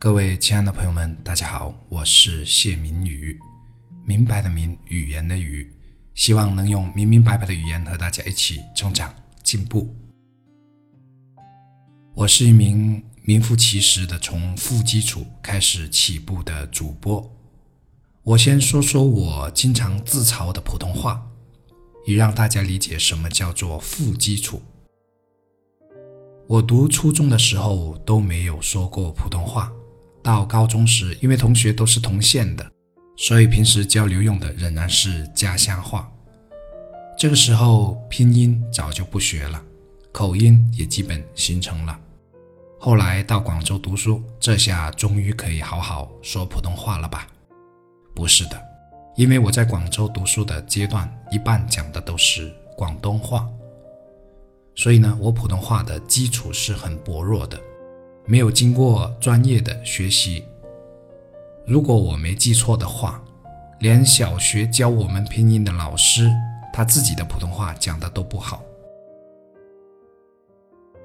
各位亲爱的朋友们，大家好，我是谢明宇，明白的明，语言的语，希望能用明明白白的语言和大家一起成长进步。我是一名名副其实的从负基础开始起步的主播。我先说说我经常自嘲的普通话，以让大家理解什么叫做负基础。我读初中的时候都没有说过普通话。到高中时，因为同学都是同县的，所以平时交流用的仍然是家乡话。这个时候拼音早就不学了，口音也基本形成了。后来到广州读书，这下终于可以好好说普通话了吧？不是的，因为我在广州读书的阶段，一半讲的都是广东话，所以呢，我普通话的基础是很薄弱的。没有经过专业的学习，如果我没记错的话，连小学教我们拼音的老师，他自己的普通话讲的都不好。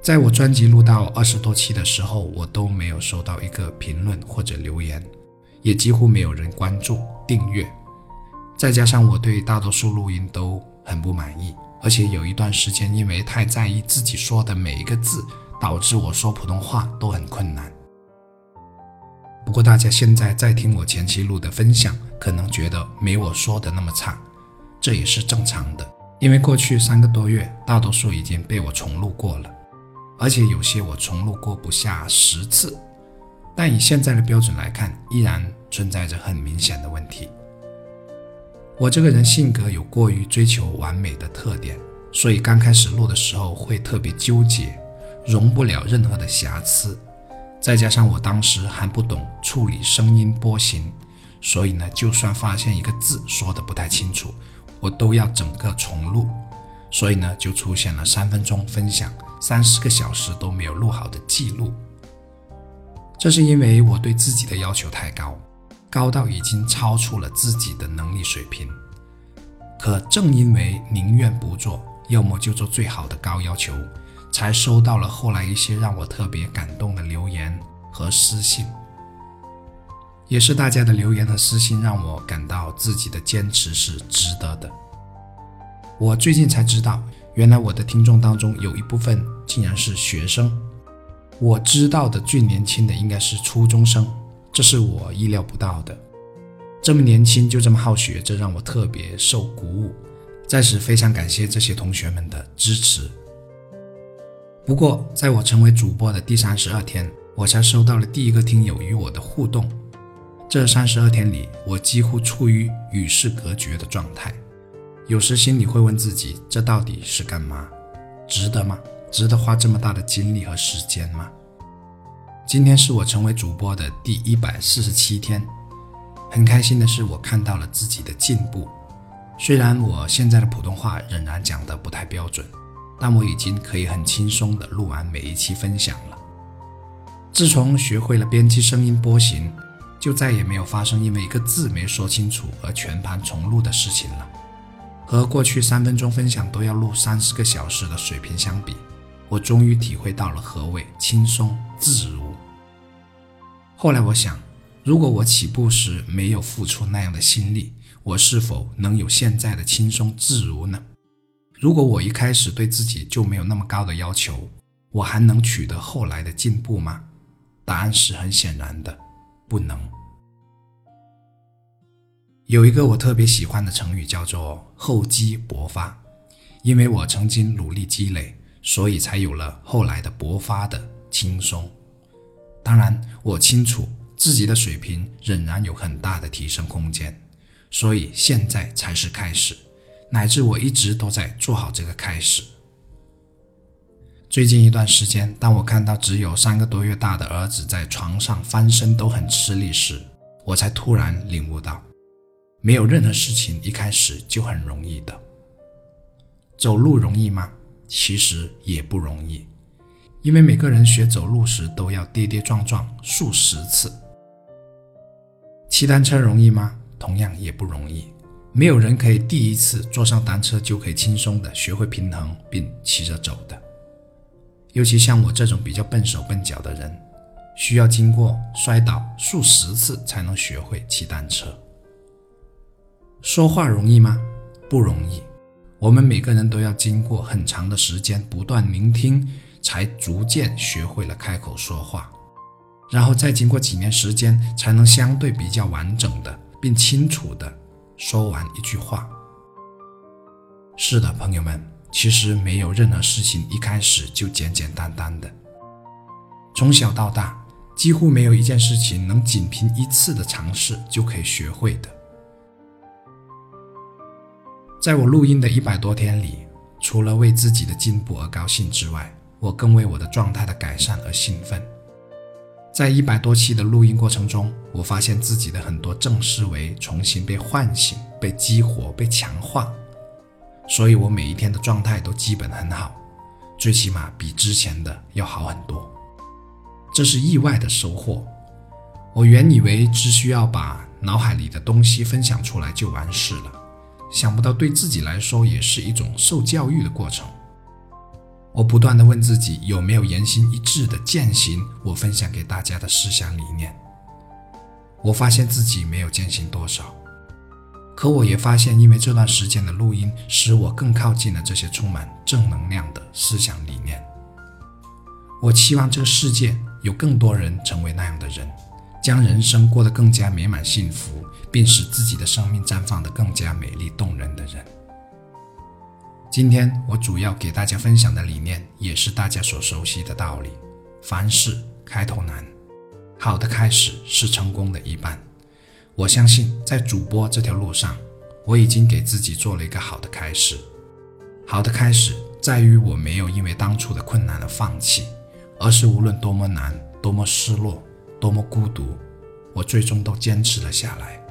在我专辑录到二十多期的时候，我都没有收到一个评论或者留言，也几乎没有人关注订阅。再加上我对大多数录音都很不满意，而且有一段时间因为太在意自己说的每一个字。导致我说普通话都很困难。不过大家现在在听我前期录的分享，可能觉得没我说的那么差，这也是正常的，因为过去三个多月，大多数已经被我重录过了，而且有些我重录过不下十次。但以现在的标准来看，依然存在着很明显的问题。我这个人性格有过于追求完美的特点，所以刚开始录的时候会特别纠结。容不了任何的瑕疵，再加上我当时还不懂处理声音波形，所以呢，就算发现一个字说的不太清楚，我都要整个重录，所以呢，就出现了三分钟分享三十个小时都没有录好的记录。这是因为我对自己的要求太高，高到已经超出了自己的能力水平。可正因为宁愿不做，要么就做最好的高要求。才收到了后来一些让我特别感动的留言和私信，也是大家的留言和私信让我感到自己的坚持是值得的。我最近才知道，原来我的听众当中有一部分竟然是学生。我知道的最年轻的应该是初中生，这是我意料不到的。这么年轻就这么好学，这让我特别受鼓舞。在此非常感谢这些同学们的支持。不过，在我成为主播的第三十二天，我才收到了第一个听友与我的互动。这三十二天里，我几乎处于与世隔绝的状态。有时心里会问自己：这到底是干嘛？值得吗？值得花这么大的精力和时间吗？今天是我成为主播的第一百四十七天，很开心的是，我看到了自己的进步。虽然我现在的普通话仍然讲得不太标准。但我已经可以很轻松地录完每一期分享了。自从学会了编辑声音波形，就再也没有发生因为一个字没说清楚而全盘重录的事情了。和过去三分钟分享都要录三四个小时的水平相比，我终于体会到了何谓轻松自如。后来我想，如果我起步时没有付出那样的心力，我是否能有现在的轻松自如呢？如果我一开始对自己就没有那么高的要求，我还能取得后来的进步吗？答案是很显然的，不能。有一个我特别喜欢的成语叫做“厚积薄发”，因为我曾经努力积累，所以才有了后来的薄发的轻松。当然，我清楚自己的水平仍然有很大的提升空间，所以现在才是开始。乃至我一直都在做好这个开始。最近一段时间，当我看到只有三个多月大的儿子在床上翻身都很吃力时，我才突然领悟到，没有任何事情一开始就很容易的。走路容易吗？其实也不容易，因为每个人学走路时都要跌跌撞撞数十次。骑单车容易吗？同样也不容易。没有人可以第一次坐上单车就可以轻松的学会平衡并骑着走的，尤其像我这种比较笨手笨脚的人，需要经过摔倒数十次才能学会骑单车。说话容易吗？不容易。我们每个人都要经过很长的时间不断聆听，才逐渐学会了开口说话，然后再经过几年时间，才能相对比较完整的并清楚的说完一句话。是的，朋友们，其实没有任何事情一开始就简简单单的。从小到大，几乎没有一件事情能仅凭一次的尝试就可以学会的。在我录音的一百多天里，除了为自己的进步而高兴之外，我更为我的状态的改善而兴奋。在一百多期的录音过程中，我发现自己的很多正思维重新被唤醒、被激活、被强化，所以我每一天的状态都基本很好，最起码比之前的要好很多。这是意外的收获。我原以为只需要把脑海里的东西分享出来就完事了，想不到对自己来说也是一种受教育的过程。我不断地问自己有没有言行一致的践行我分享给大家的思想理念。我发现自己没有践行多少，可我也发现，因为这段时间的录音，使我更靠近了这些充满正能量的思想理念。我期望这个世界。有更多人成为那样的人，将人生过得更加美满幸福，并使自己的生命绽放得更加美丽动人的人。今天我主要给大家分享的理念，也是大家所熟悉的道理：凡事开头难，好的开始是成功的一半。我相信，在主播这条路上，我已经给自己做了一个好的开始。好的开始在于我没有因为当初的困难而放弃。而是无论多么难、多么失落、多么孤独，我最终都坚持了下来。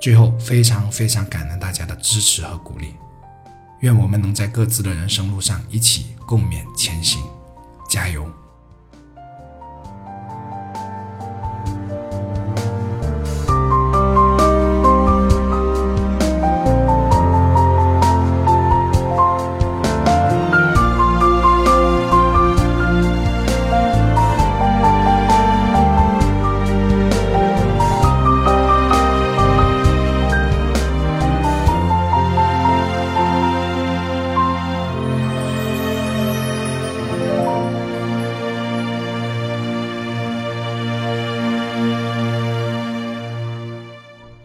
最后，非常非常感恩大家的支持和鼓励，愿我们能在各自的人生路上一起共勉前行，加油！